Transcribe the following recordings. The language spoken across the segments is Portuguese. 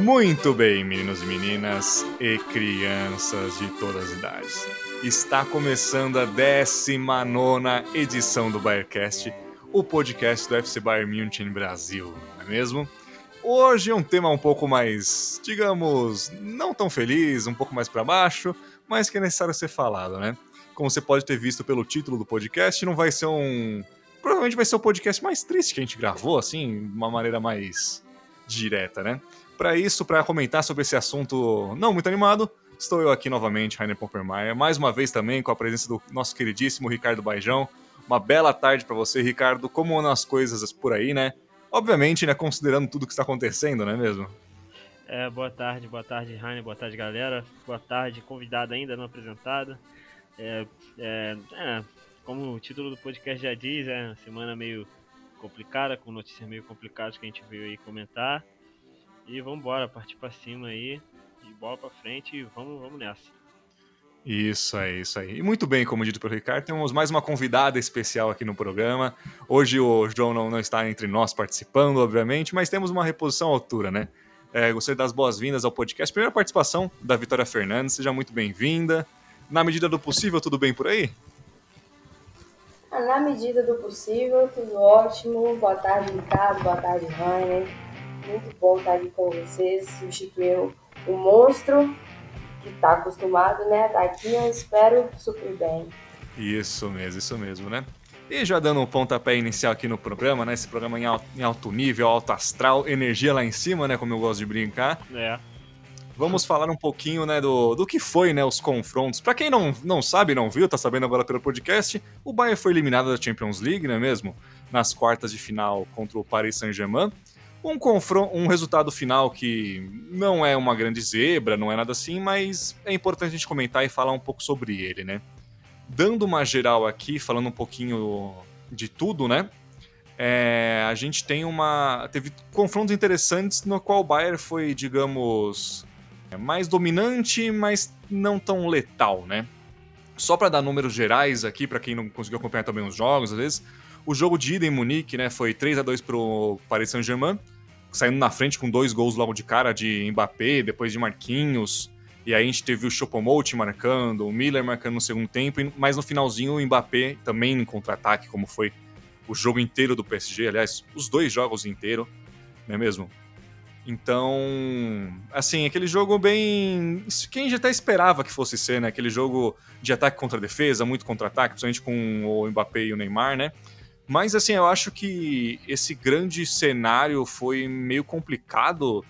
Muito bem, meninos e meninas e crianças de todas as idades. Está começando a 19 edição do Bayercast, o podcast do FC Bayern München Brasil, não é mesmo? Hoje é um tema um pouco mais, digamos, não tão feliz, um pouco mais para baixo, mas que é necessário ser falado, né? Como você pode ter visto pelo título do podcast, não vai ser um. Provavelmente vai ser o podcast mais triste que a gente gravou, assim, de uma maneira mais direta, né? Para isso, para comentar sobre esse assunto não muito animado, estou eu aqui novamente, Rainer Poppermeier, mais uma vez também com a presença do nosso queridíssimo Ricardo Baijão. Uma bela tarde para você, Ricardo. Como andam as coisas por aí, né? Obviamente, né, considerando tudo que está acontecendo, não é mesmo? É, boa tarde, boa tarde, Rainer, boa tarde, galera. Boa tarde, convidado ainda não apresentado. É, é, é, como o título do podcast já diz, é uma semana meio complicada, com notícias meio complicadas que a gente veio aí comentar. E vamos embora, partir para cima aí, e bola para frente e vamos, vamos nessa. Isso aí, isso aí. E muito bem, como dito pelo Ricardo, temos mais uma convidada especial aqui no programa. Hoje o João não, não está entre nós participando, obviamente, mas temos uma reposição à altura, né? É, gostaria das boas-vindas ao podcast. Primeira participação da Vitória Fernandes, seja muito bem-vinda. Na medida do possível, tudo bem por aí? Ah, na medida do possível, tudo ótimo. Boa tarde, Ricardo. Boa tarde, Rainer. Muito bom estar aqui com vocês. Substituiu o monstro que está acostumado, né? Tá aqui, eu espero suprir bem. Isso mesmo, isso mesmo, né? E já dando um pontapé inicial aqui no programa, né? Esse programa em alto, em alto nível, alto astral, energia lá em cima, né? Como eu gosto de brincar. É. Vamos falar um pouquinho, né, do, do que foi, né, os confrontos. Para quem não, não sabe, não viu, tá sabendo agora pelo podcast, o Bayern foi eliminado da Champions League, não é mesmo? Nas quartas de final contra o Paris Saint-Germain. Um, confronto, um resultado final que não é uma grande zebra, não é nada assim, mas é importante a gente comentar e falar um pouco sobre ele, né? Dando uma geral aqui, falando um pouquinho de tudo, né? É, a gente tem uma. Teve confrontos interessantes no qual o Bayern foi, digamos, mais dominante, mas não tão letal, né? Só para dar números gerais aqui, para quem não conseguiu acompanhar também os jogos, às vezes, o jogo de ida em Munique, né, foi 3 a 2 pro Paris Saint-Germain, saindo na frente com dois gols logo de cara de Mbappé, depois de Marquinhos. E aí a gente teve o Choupo-Moting marcando, o Miller marcando no segundo tempo, mas no finalzinho o Mbappé também em contra-ataque, como foi o jogo inteiro do PSG, aliás, os dois jogos inteiros, não é mesmo? Então, assim, aquele jogo bem. Quem já até esperava que fosse ser, né? Aquele jogo de ataque contra defesa, muito contra-ataque, principalmente com o Mbappé e o Neymar, né? Mas, assim, eu acho que esse grande cenário foi meio complicado,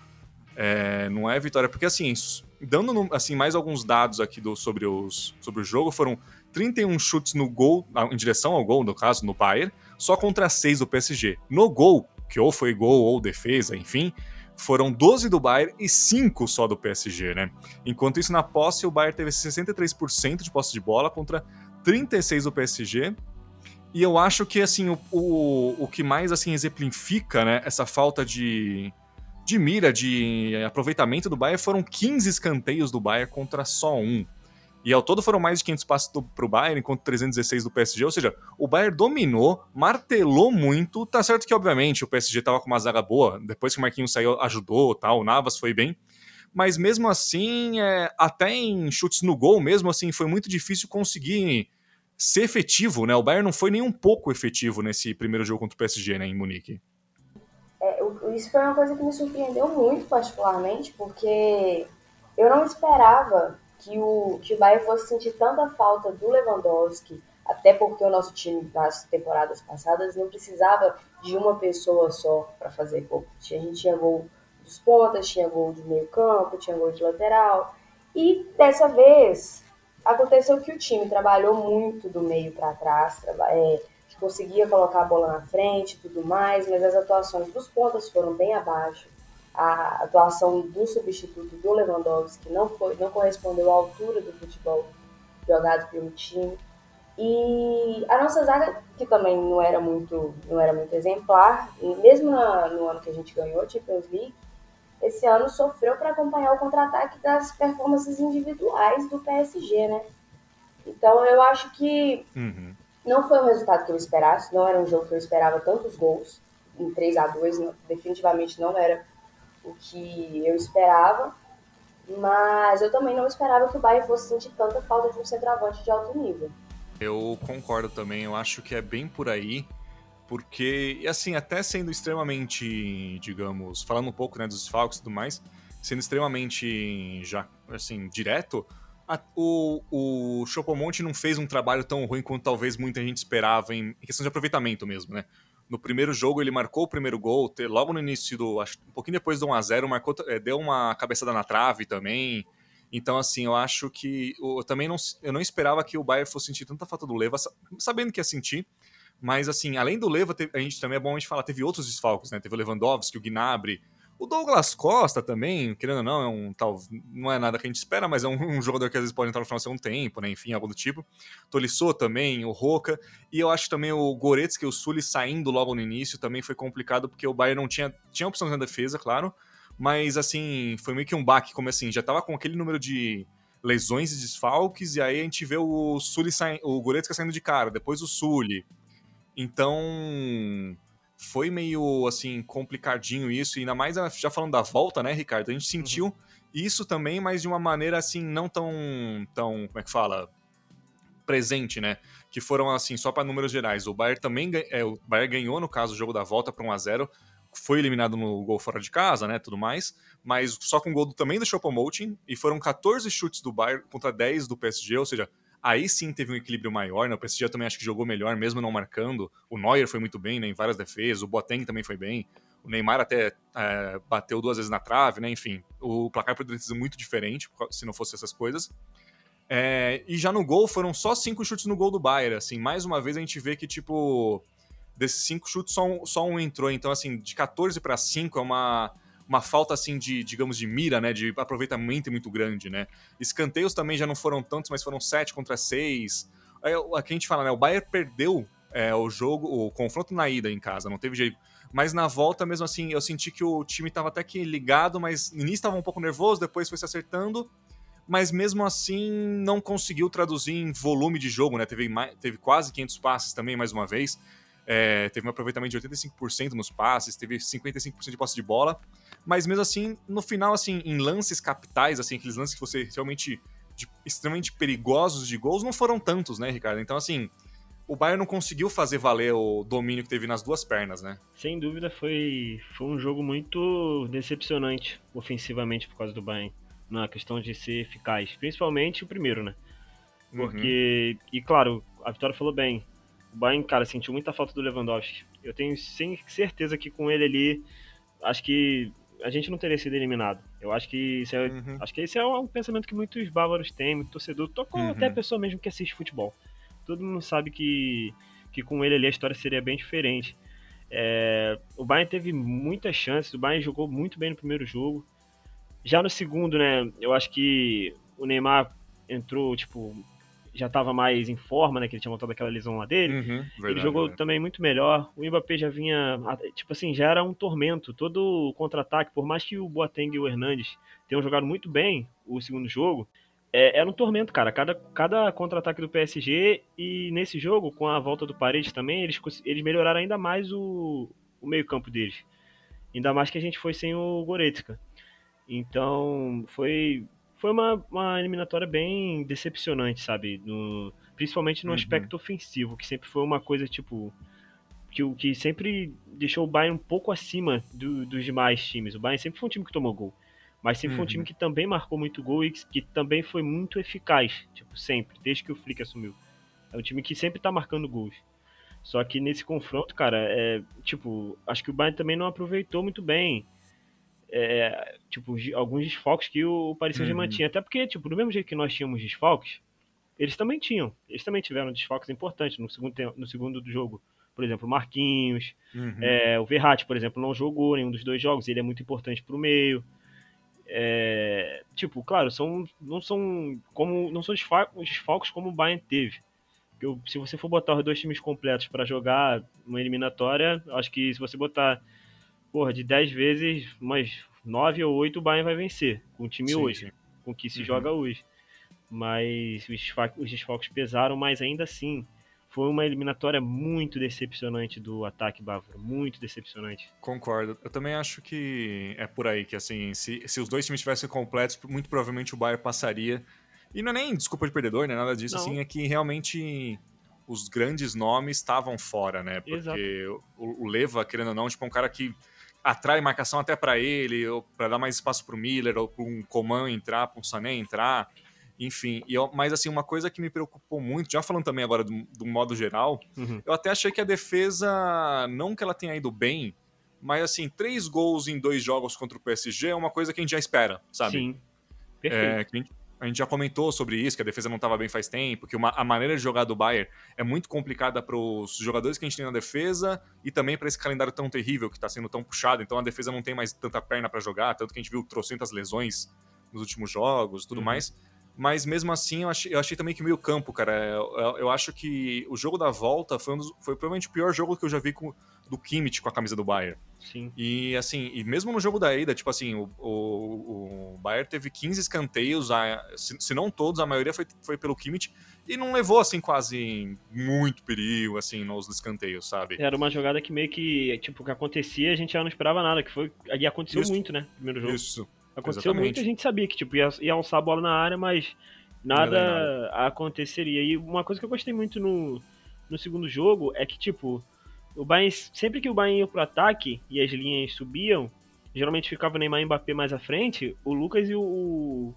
é, não é, Vitória? Porque, assim, dando assim, mais alguns dados aqui do, sobre, os, sobre o jogo, foram 31 chutes no gol, em direção ao gol, no caso, no Bayern, só contra 6 do PSG. No gol, que ou foi gol ou defesa, enfim, foram 12 do Bayern e 5 só do PSG, né? Enquanto isso, na posse, o Bayern teve 63% de posse de bola contra 36 do PSG e eu acho que, assim, o, o, o que mais, assim, exemplifica, né, essa falta de, de mira, de aproveitamento do Bayern foram 15 escanteios do Bayern contra só um. E ao todo foram mais de 500 passos para o Bayern, enquanto 316 do PSG. Ou seja, o Bayern dominou, martelou muito. Tá certo que, obviamente, o PSG estava com uma zaga boa. Depois que o Marquinhos saiu, ajudou, tal. o Navas foi bem. Mas mesmo assim, é, até em chutes no gol, mesmo assim, foi muito difícil conseguir ser efetivo, né? O Bayern não foi nem um pouco efetivo nesse primeiro jogo contra o PSG, né, em Munique. É, isso foi uma coisa que me surpreendeu muito, particularmente, porque eu não esperava que o, que o Bayern fosse sentir tanta falta do Lewandowski, até porque o nosso time nas temporadas passadas não precisava de uma pessoa só para fazer gol. A gente tinha gol dos pontas, tinha gol de meio campo, tinha gol de lateral. E dessa vez Aconteceu que o time trabalhou muito do meio para trás, é, conseguia colocar a bola na frente e tudo mais, mas as atuações dos pontas foram bem abaixo. A atuação do substituto do Lewandowski não, foi, não correspondeu à altura do futebol jogado pelo time. E a nossa zaga, que também não era muito, não era muito exemplar, mesmo na, no ano que a gente ganhou a Champions League, esse ano sofreu para acompanhar o contra-ataque das performances individuais do PSG, né? Então eu acho que uhum. não foi o resultado que eu esperasse, não era um jogo que eu esperava tantos gols, em 3 a 2 definitivamente não era o que eu esperava, mas eu também não esperava que o Bayern fosse sentir tanta falta de um centroavante de alto nível. Eu concordo também, eu acho que é bem por aí, porque, assim, até sendo extremamente, digamos, falando um pouco né, dos desfalques e tudo mais, sendo extremamente, já, assim, direto, a, o, o Chopomonte não fez um trabalho tão ruim quanto talvez muita gente esperava em, em questão de aproveitamento mesmo, né? No primeiro jogo ele marcou o primeiro gol, logo no início do, acho, um pouquinho depois do 1 a 0 marcou, é, deu uma cabeçada na trave também. Então assim, eu acho que eu também não, eu não esperava que o Bayern fosse sentir tanta falta do Leva, sabendo que ia sentir. Mas assim, além do Leva, a gente também é bom a gente falar, teve outros desfalques, né? Teve o Lewandowski, o Gnabry, o Douglas Costa também, querendo ou não, é um tal, não é nada que a gente espera, mas é um, um jogador que às vezes pode entrar no final de um tempo, né? Enfim, algo do tipo. Tolisso também, o Roca. E eu acho também o Goretzka e o Sully saindo logo no início também foi complicado, porque o Bayern não tinha. Tinha opções na defesa, claro. Mas assim, foi meio que um baque, como assim, já tava com aquele número de lesões e desfalques, e aí a gente vê o Sully saindo, o Goretzka saindo de cara, depois o Sully. Então, foi meio assim complicadinho isso, e ainda mais já falando da volta, né, Ricardo? A gente sentiu uhum. isso também, mas de uma maneira assim não tão tão, como é que fala, presente, né? Que foram assim só para números gerais. O Bayern também é, o Bayern ganhou no caso o jogo da volta para 1 a 0 foi eliminado no gol fora de casa, né, tudo mais, mas só com o gol também do Choupo-Moting, e foram 14 chutes do Bayern contra 10 do PSG, ou seja, Aí sim teve um equilíbrio maior, né? O PSG também acho que jogou melhor, mesmo não marcando. O Neuer foi muito bem, né? Em várias defesas. O Boateng também foi bem. O Neymar até é, bateu duas vezes na trave, né? Enfim, o placar poderia ter sido muito diferente se não fosse essas coisas. É, e já no gol foram só cinco chutes no gol do Bayern. Assim, mais uma vez a gente vê que, tipo, desses cinco chutes só um, só um entrou. Então, assim, de 14 para 5 é uma uma falta assim de, digamos, de mira, né, de aproveitamento muito grande, né. Escanteios também já não foram tantos, mas foram sete contra seis. Aqui a gente fala, né, o Bayern perdeu é, o jogo, o confronto na ida em casa, não teve jeito. Mas na volta, mesmo assim, eu senti que o time estava até que ligado, mas no início estava um pouco nervoso, depois foi se acertando. Mas mesmo assim, não conseguiu traduzir em volume de jogo, né? Teve, teve quase 500 passes também, mais uma vez. É, teve um aproveitamento de 85% nos passes, teve 55% de posse de bola mas mesmo assim, no final, assim, em lances capitais, assim, aqueles lances que você realmente de, extremamente perigosos de gols, não foram tantos, né, Ricardo? Então, assim, o Bayern não conseguiu fazer valer o domínio que teve nas duas pernas, né? Sem dúvida, foi, foi um jogo muito decepcionante ofensivamente por causa do Bayern, na questão de ser eficaz, principalmente o primeiro, né? Porque, uhum. e claro, a Vitória falou bem, o Bayern, cara, sentiu muita falta do Lewandowski. Eu tenho certeza que com ele ali, acho que a gente não teria sido eliminado. Eu acho que isso é, uhum. acho que esse é um pensamento que muitos bávaros têm, muito torcedor, tocou uhum. até a pessoa mesmo que assiste futebol. Todo mundo sabe que, que com ele ali a história seria bem diferente. É, o Bayern teve muitas chances, o Bayern jogou muito bem no primeiro jogo. Já no segundo, né, eu acho que o Neymar entrou, tipo, já estava mais em forma, né? Que ele tinha voltado aquela lesão lá dele. Uhum, verdade, ele jogou verdade. também muito melhor. O Mbappé já vinha, tipo assim, já era um tormento. Todo contra-ataque, por mais que o Boateng e o Hernandes tenham jogado muito bem o segundo jogo, é, era um tormento, cara. Cada, cada contra-ataque do PSG e nesse jogo, com a volta do Paredes também, eles, eles melhoraram ainda mais o, o meio-campo deles. Ainda mais que a gente foi sem o Goretzka. Então, foi foi uma, uma eliminatória bem decepcionante, sabe? No, principalmente no uhum. aspecto ofensivo, que sempre foi uma coisa, tipo, que o que sempre deixou o Bayern um pouco acima do, dos demais times. O Bayern sempre foi um time que tomou gol, mas sempre uhum. foi um time uhum. que também marcou muito gol e que, que, também foi muito eficaz, tipo, sempre, desde que o Flick assumiu. É um time que sempre tá marcando gols. Só que nesse confronto, cara, é, tipo, acho que o Bayern também não aproveitou muito bem é, tipo, alguns desfalques que o Paris Saint-Germain uhum. tinha. Até porque, tipo, do mesmo jeito que nós tínhamos desfalques, eles também tinham. Eles também tiveram desfalques importantes no segundo, tempo, no segundo do jogo. Por exemplo, o Marquinhos, uhum. é, o Verratti, por exemplo, não jogou nenhum dos dois jogos. Ele é muito importante para o meio. É, tipo, claro, são, não são como não são desfalques como o Bayern teve. Eu, se você for botar os dois times completos para jogar uma eliminatória, acho que se você botar porra, de 10 vezes, umas 9 ou 8 o Bayern vai vencer, com o time sim, hoje, sim. com o que se uhum. joga hoje. Mas os, os desfalques pesaram, mas ainda assim, foi uma eliminatória muito decepcionante do ataque bávaro, muito decepcionante. Concordo. Eu também acho que é por aí, que assim, se, se os dois times estivessem completos, muito provavelmente o Bayern passaria. E não é nem desculpa de perdedor, né? Nada disso, não. assim, é que realmente os grandes nomes estavam fora, né? Porque o, o, Leva, querendo ou não, tipo, é um cara que atrai marcação até para ele, ou para dar mais espaço para o Miller, ou para um Coman entrar, para um Sané entrar. Enfim, e eu, mas assim, uma coisa que me preocupou muito, já falando também agora do, do modo geral, uhum. eu até achei que a defesa, não que ela tenha ido bem, mas assim, três gols em dois jogos contra o PSG é uma coisa que a gente já espera, sabe? Sim. Perfeito. É, a, gente, a, gente, já comentou sobre isso, que a defesa não estava bem faz tempo, que uma, a maneira de jogar do Bayern é muito complicada para os jogadores que a gente tem na defesa e também para esse calendário tão terrível que está sendo tão puxado. Então a defesa não tem mais tanta perna para jogar, tanto que a gente viu trocentas lesões nos últimos jogos tudo uhum. mais. Mas mesmo assim, eu achei, eu achei também que meio campo, cara. Eu, eu, acho que o jogo da volta foi, um dos, foi provavelmente o pior jogo que eu já vi com, do Kimmich com a camisa do Bayern. Sim. E assim, e mesmo no jogo da ida, tipo assim, o, o, o Bayern teve 15 escanteios, a, se, se, não todos, a maioria foi, foi pelo Kimmich, e não levou, assim, quase muito perigo, assim, nos escanteios, sabe? Era uma jogada que meio que, tipo, que acontecia a gente já não esperava nada, que foi, e aconteceu Isso. muito, né, no primeiro jogo. Isso. Aconteceu Exatamente. muito, a gente sabia que tipo, ia, ia alçar a bola na área, mas nada, nada, aconteceria. E uma coisa que eu gostei muito no, no segundo jogo é que, tipo, o Bayern, sempre que o Bayern ia pro ataque e as linhas subiam, geralmente ficava o Neymar e o Mbappé mais à frente, o Lucas e o,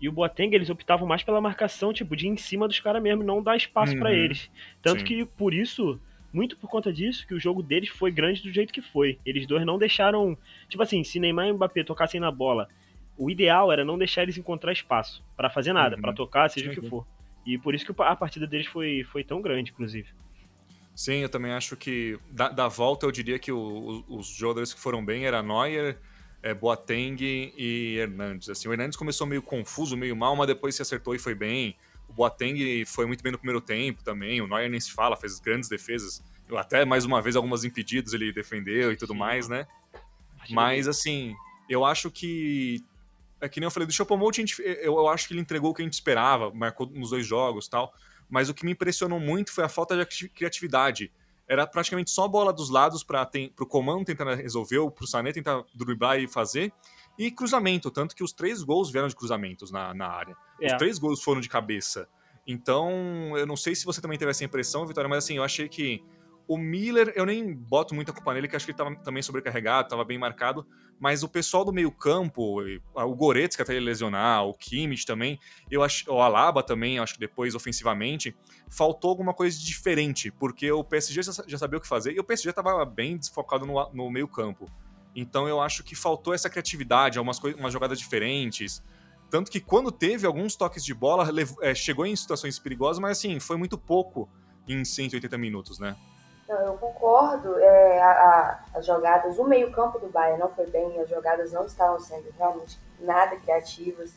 e o Boateng, eles optavam mais pela marcação, tipo, de em cima dos caras mesmo, não dar espaço uhum. para eles. Tanto Sim. que, por isso, muito por conta disso que o jogo deles foi grande do jeito que foi. Eles dois não deixaram. Tipo assim, se Neymar e Mbappé tocassem na bola, o ideal era não deixar eles encontrar espaço para fazer nada, uhum. para tocar, seja o que for. E por isso que a partida deles foi, foi tão grande, inclusive. Sim, eu também acho que da, da volta eu diria que o, os jogadores que foram bem era Neuer, é, Boateng e Hernandes. Assim, o Hernandes começou meio confuso, meio mal, mas depois se acertou e foi bem. O Boateng foi muito bem no primeiro tempo também. O Neuer nem se fala, fez grandes defesas. Até mais uma vez, algumas impedidos ele defendeu e tudo Sim. mais, né? Mas assim, eu acho que. É que nem eu falei, do Chopomote, eu, eu acho que ele entregou o que a gente esperava, marcou nos dois jogos tal. Mas o que me impressionou muito foi a falta de criatividade. Era praticamente só bola dos lados para o comando tentar resolver, para o Sané tentar driblar e fazer e cruzamento, tanto que os três gols vieram de cruzamentos na, na área. É. Os três gols foram de cabeça. Então, eu não sei se você também teve essa impressão, Vitória, mas assim, eu achei que o Miller, eu nem boto muita culpa nele, que acho que ele estava também sobrecarregado, estava bem marcado, mas o pessoal do meio-campo, o Goretzka até ele lesionar, o Kimmich também, eu acho, o Alaba também, acho que depois ofensivamente, faltou alguma coisa diferente, porque o PSG já sabia o que fazer e o PSG estava bem desfocado no, no meio-campo. Então eu acho que faltou essa criatividade, algumas coisas, umas jogadas diferentes. Tanto que quando teve alguns toques de bola, é, chegou em situações perigosas, mas assim, foi muito pouco em 180 minutos, né? Não, eu concordo. É, a, a, as jogadas, o meio-campo do Bayern não foi bem, as jogadas não estavam sendo realmente nada criativas.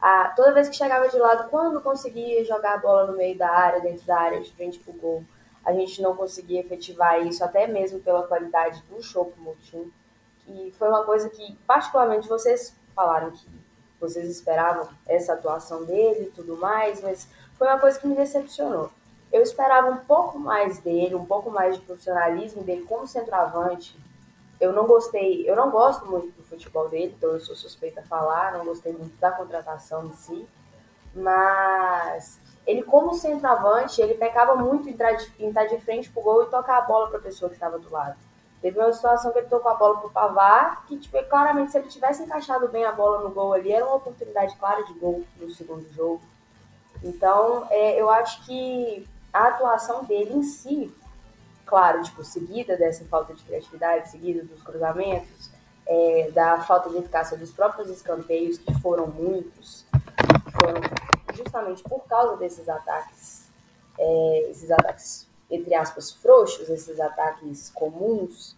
A, toda vez que chegava de lado, quando conseguia jogar a bola no meio da área, dentro da área, de frente pro gol, a gente não conseguia efetivar isso, até mesmo pela qualidade do Chopo Moutinho. E foi uma coisa que, particularmente, vocês falaram que vocês esperavam essa atuação dele e tudo mais, mas foi uma coisa que me decepcionou. Eu esperava um pouco mais dele, um pouco mais de profissionalismo dele como centroavante. Eu não gostei, eu não gosto muito do futebol dele, então eu sou suspeita a falar, não gostei muito da contratação em si, mas ele como centroavante, ele pecava muito em estar de, frente pro gol e tocar a bola para a pessoa que estava do lado. Teve uma situação que ele tocou a bola pro Pavar, que tipo, claramente se ele tivesse encaixado bem a bola no gol ali, era uma oportunidade clara de gol no segundo jogo. Então, é, eu acho que a atuação dele em si, claro, tipo, seguida dessa falta de criatividade, seguida dos cruzamentos, é, da falta de eficácia dos próprios escanteios, que foram muitos, foram justamente por causa desses ataques, é, esses ataques entre aspas, frouxos, esses ataques comuns,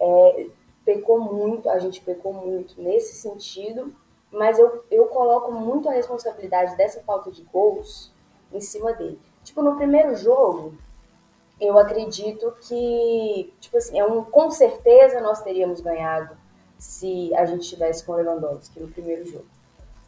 é, pecou muito, a gente pecou muito nesse sentido, mas eu, eu coloco muito a responsabilidade dessa falta de gols em cima dele. Tipo, no primeiro jogo, eu acredito que, tipo assim, é um, com certeza nós teríamos ganhado se a gente tivesse com o Lewandowski no primeiro jogo.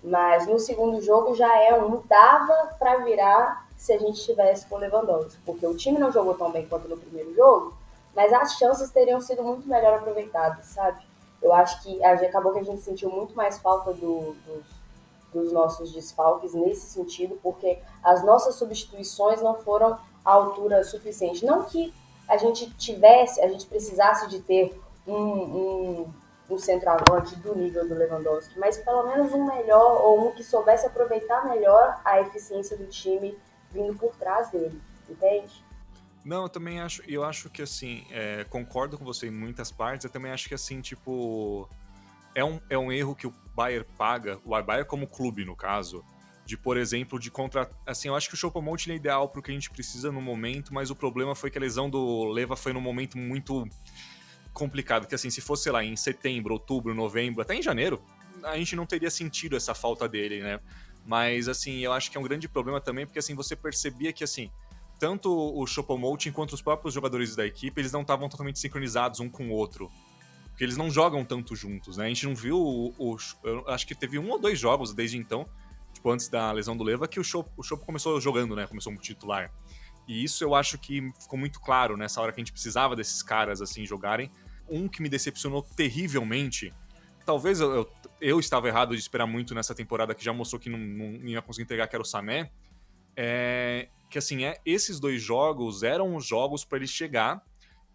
Mas no segundo jogo já é um dava para virar se a gente tivesse com Lewandowski, porque o time não jogou tão bem quanto no primeiro jogo, mas as chances teriam sido muito melhor aproveitadas, sabe? Eu acho que acabou que a gente sentiu muito mais falta do, dos, dos nossos desfalques nesse sentido, porque as nossas substituições não foram à altura suficiente. Não que a gente tivesse, a gente precisasse de ter um, um, um centroavante do nível do Lewandowski, mas pelo menos um melhor ou um que soubesse aproveitar melhor a eficiência do time vindo por trás dele, entende? Não, eu também acho, eu acho que assim, é, concordo com você em muitas partes, eu também acho que assim, tipo, é um, é um erro que o Bayern paga, o Bayern como clube, no caso, de, por exemplo, de contra... Assim, eu acho que o Choupo-Moting é ideal pro que a gente precisa no momento, mas o problema foi que a lesão do Leva foi num momento muito complicado, que assim, se fosse, lá, em setembro, outubro, novembro, até em janeiro, a gente não teria sentido essa falta dele, né? Mas, assim, eu acho que é um grande problema também, porque, assim, você percebia que, assim, tanto o Choupo-Moting quanto os próprios jogadores da equipe, eles não estavam totalmente sincronizados um com o outro. Porque eles não jogam tanto juntos, né? A gente não viu o, o acho que teve um ou dois jogos desde então tipo, antes da lesão do Leva, que o Chopo, o Chopo começou jogando, né? Começou como titular. E isso eu acho que ficou muito claro nessa hora que a gente precisava desses caras, assim, jogarem. Um que me decepcionou terrivelmente, talvez eu, eu, eu estava errado de esperar muito nessa temporada, que já mostrou que não, não ia conseguir entregar, que era o Sané, é que, assim, é, esses dois jogos eram os jogos para ele chegar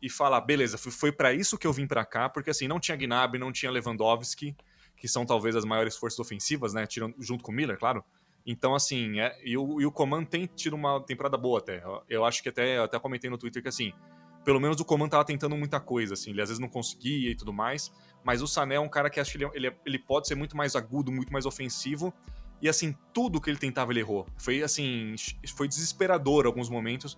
e falar, beleza, foi, foi para isso que eu vim para cá, porque, assim, não tinha Gnabry, não tinha Lewandowski, que são talvez as maiores forças ofensivas, né? Tirando, junto com o Miller, claro. Então, assim, é, e, o, e o Coman tem tido uma temporada boa até. Eu, eu acho que até, até comentei no Twitter que, assim, pelo menos o Coman tava tentando muita coisa, assim, ele às vezes não conseguia e tudo mais, mas o Sané é um cara que acho que ele, ele, ele pode ser muito mais agudo, muito mais ofensivo, e assim, tudo que ele tentava ele errou. Foi assim, foi desesperador alguns momentos,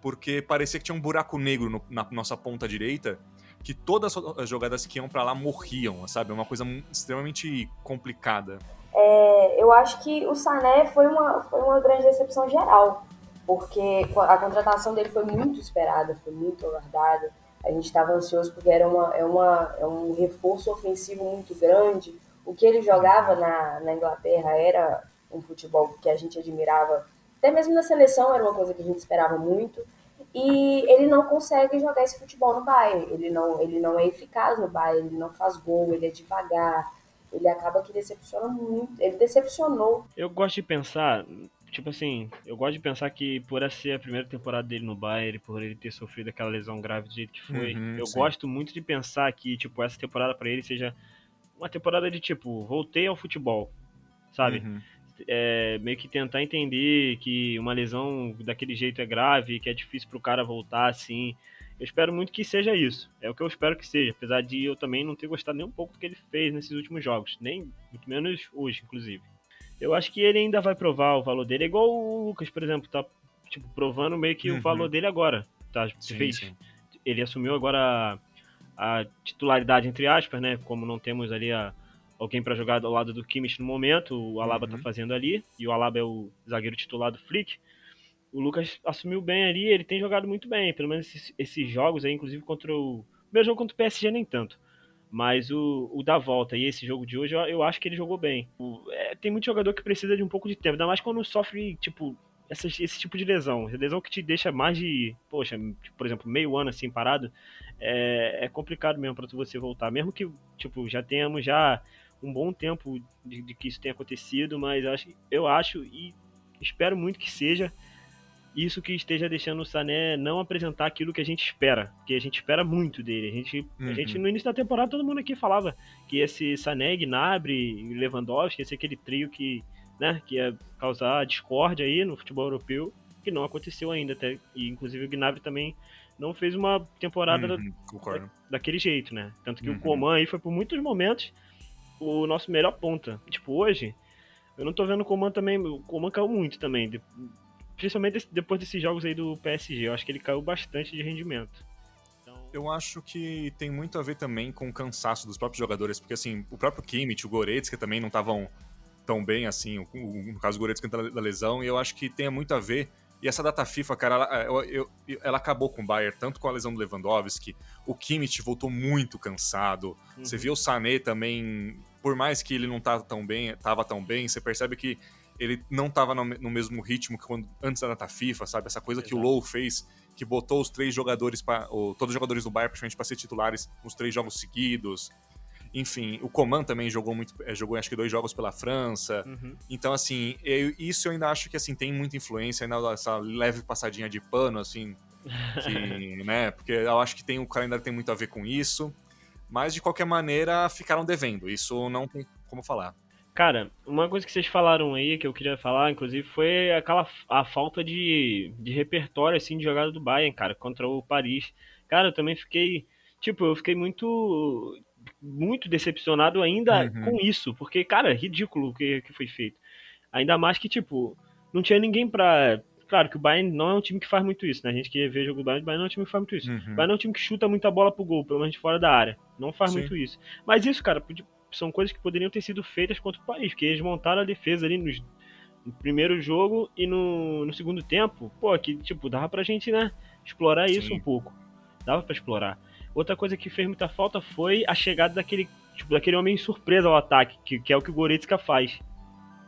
porque parecia que tinha um buraco negro no, na nossa ponta direita, que todas as jogadas que iam para lá morriam, sabe? É uma coisa extremamente complicada. É, eu acho que o Sané foi uma, foi uma grande decepção geral, porque a contratação dele foi muito esperada, foi muito aguardada. A gente estava ansioso porque era uma, é, uma, é um reforço ofensivo muito grande. O que ele jogava na, na Inglaterra era um futebol que a gente admirava, até mesmo na seleção era uma coisa que a gente esperava muito. E ele não consegue jogar esse futebol no Bayern. Ele não, ele não é eficaz no Bayern, ele não faz gol, ele é devagar. Ele acaba que decepciona muito. Ele decepcionou. Eu gosto de pensar, tipo assim, eu gosto de pensar que por essa ser a primeira temporada dele no Bayern, por ele ter sofrido aquela lesão grave do jeito que foi, uhum, eu sim. gosto muito de pensar que, tipo, essa temporada para ele seja uma temporada de tipo, voltei ao futebol, sabe? Uhum é, meio que tentar entender que uma lesão daquele jeito é grave, que é difícil para o cara voltar assim. Eu espero muito que seja isso. É o que eu espero que seja, apesar de eu também não ter gostado nem um pouco do que ele fez nesses últimos jogos, nem muito menos hoje, inclusive. Eu acho que ele ainda vai provar o valor dele, é igual o Lucas, por exemplo, tá tipo provando meio que uhum. o valor dele agora, tá? Sim, fez. Sim. Ele assumiu agora a, a titularidade entre aspas, né? Como não temos ali a alguém para jogar ao lado do Kimmich no momento, o Alaba tá uhum. tá fazendo ali, e o Alaba é o zagueiro titular do Flick. O Lucas assumiu bem ali, ele tem jogado muito bem, pelo menos esses, esses jogos aí, inclusive contra o. Meu jogo contra o PSG nem tanto. Mas o, o da volta e esse jogo de hoje, eu, eu acho que ele jogou bem. O, é, tem muito jogador que precisa de um pouco de tempo, ainda mais quando sofre, tipo, essa, esse tipo de lesão. Lesão que te deixa mais de, poxa, por exemplo, meio ano assim parado, é, é complicado mesmo para você voltar. Mesmo que, tipo, já tenhamos já um bom tempo de, de, que isso tenha acontecido, mas acho, eu acho e espero muito que seja isso que esteja deixando o Sané não apresentar aquilo que a gente espera, que a gente espera muito dele. A gente, uhum. a gente no início da temporada todo mundo aqui falava que esse Sané, Gnabry Lewandowski ia ser aquele trio que, né, que ia causar discórdia aí no futebol europeu, que não aconteceu ainda até, e inclusive o Gnabry também não fez uma temporada uhum, da, daquele jeito, né? Tanto que uhum. o Coman aí foi por muitos momentos o nosso melhor ponta. Tipo, hoje, eu não tô vendo o Coman também. O Coman caiu muito também. Principalmente depois desses jogos aí do PSG. Eu acho que ele caiu bastante de rendimento. Então... Eu acho que tem muito a ver também com o cansaço dos próprios jogadores. Porque, assim, o próprio Kimmich, o Goretzka também não estavam tão bem assim. O, o, no caso do Goretzka da lesão. E eu acho que tem muito a ver e essa data FIFA, cara, ela, eu, eu, ela acabou com o Bayern, tanto com a lesão do Lewandowski, o Kimmich voltou muito cansado. Uhum. Você viu o Sané também por mais que ele não tava tão bem, tava tão bem, você percebe que ele não tava no, no mesmo ritmo que quando, antes da data FIFA, sabe? Essa coisa Exato. que o Low fez, que botou os três jogadores, pra, ou, todos os jogadores do Bayern praticamente para ser titulares nos três jogos seguidos. Enfim, o Coman também jogou muito, é, jogou acho que dois jogos pela França. Uhum. Então, assim, eu, isso eu ainda acho que assim tem muita influência, ainda essa leve passadinha de pano, assim, que, né? Porque eu acho que tem o calendário tem muito a ver com isso. Mas de qualquer maneira ficaram devendo. Isso não tem como falar. Cara, uma coisa que vocês falaram aí, que eu queria falar, inclusive, foi aquela a falta de, de repertório, assim, de jogada do Bayern, cara, contra o Paris. Cara, eu também fiquei, tipo, eu fiquei muito, muito decepcionado ainda uhum. com isso, porque, cara, é ridículo o que, que foi feito. Ainda mais que, tipo, não tinha ninguém pra... Claro que o Bayern não é um time que faz muito isso, né? A gente que vê jogo do Bayern, o Bayern não é um time que faz muito isso. Uhum. O Bayern é um time que chuta muita bola pro gol, pelo menos fora da área. Não faz Sim. muito isso. Mas isso, cara, são coisas que poderiam ter sido feitas contra o Paris, porque eles montaram a defesa ali nos, no primeiro jogo e no, no segundo tempo. Pô, que, tipo, dava pra gente, né, explorar Sim. isso um pouco. Dava para explorar. Outra coisa que fez muita falta foi a chegada daquele, tipo, daquele homem surpresa ao ataque, que, que é o que o Goretzka faz.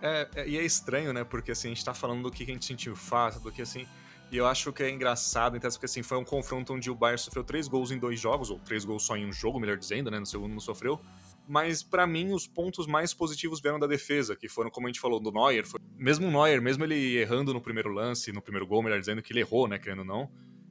É, é, e é estranho, né? Porque assim, a gente tá falando do que a gente sentiu falta, do que assim. E eu acho que é engraçado, então, porque assim, foi um confronto onde o Bayern sofreu três gols em dois jogos, ou três gols só em um jogo, melhor dizendo, né? No segundo não sofreu mas para mim os pontos mais positivos vieram da defesa, que foram, como a gente falou, do Neuer. Foi... Mesmo o Neuer, mesmo ele errando no primeiro lance, no primeiro gol, melhor dizendo, que ele errou, né, querendo ou não,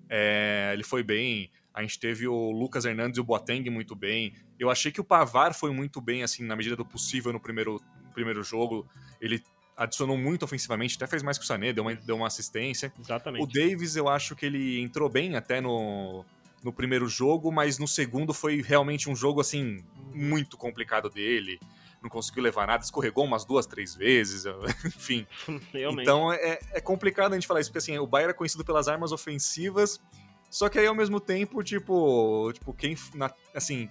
é... ele foi bem. A gente teve o Lucas Hernandes e o Boateng muito bem. Eu achei que o Pavar foi muito bem, assim, na medida do possível no primeiro, primeiro jogo. Ele adicionou muito ofensivamente, até fez mais que o Sané, deu uma, deu uma assistência. Exatamente. O Davis, eu acho que ele entrou bem até no, no primeiro jogo, mas no segundo foi realmente um jogo assim muito complicado dele. Não conseguiu levar nada, escorregou umas duas, três vezes, enfim. Realmente. Então é, é complicado a gente falar isso, porque assim, o Bayern é conhecido pelas armas ofensivas, só que aí ao mesmo tempo, tipo, tipo quem, na, assim,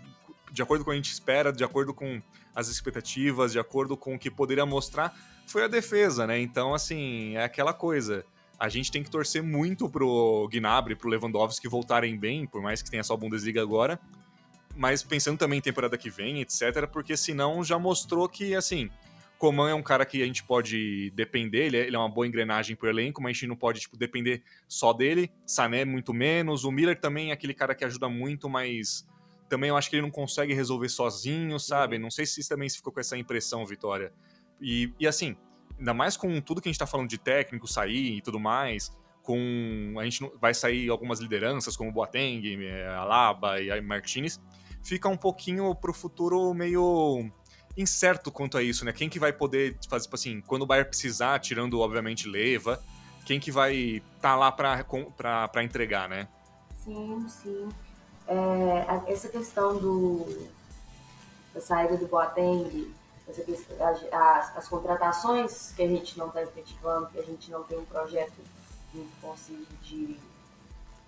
de acordo com o que a gente espera, de acordo com as expectativas, de acordo com o que poderia mostrar, foi a defesa, né? Então, assim, é aquela coisa a gente tem que torcer muito pro Gnabry, pro Lewandowski voltarem bem, por mais que tenha só Bundesliga agora. Mas pensando também em temporada que vem, etc, porque senão já mostrou que, assim, Coman é um cara que a gente pode depender, ele é, ele é uma boa engrenagem pro elenco, mas a gente não pode, tipo, depender só dele. Sané muito menos, o Miller também é aquele cara que ajuda muito, mas também eu acho que ele não consegue resolver sozinho, sabe? Não sei se isso também ficou com essa impressão, Vitória. E, e assim, ainda mais com tudo que a gente está falando de técnico sair e tudo mais, com a gente vai sair algumas lideranças como Boateng, eh, Alaba e Martinez, fica um pouquinho pro futuro meio incerto quanto a isso, né? Quem que vai poder fazer, tipo assim, quando o Bayern precisar, tirando obviamente Leva, quem que vai estar tá lá para entregar, né? Sim, sim. É, essa questão do da saída do Boateng as, as contratações que a gente não está efetivando, que a gente não tem um projeto muito conciso de,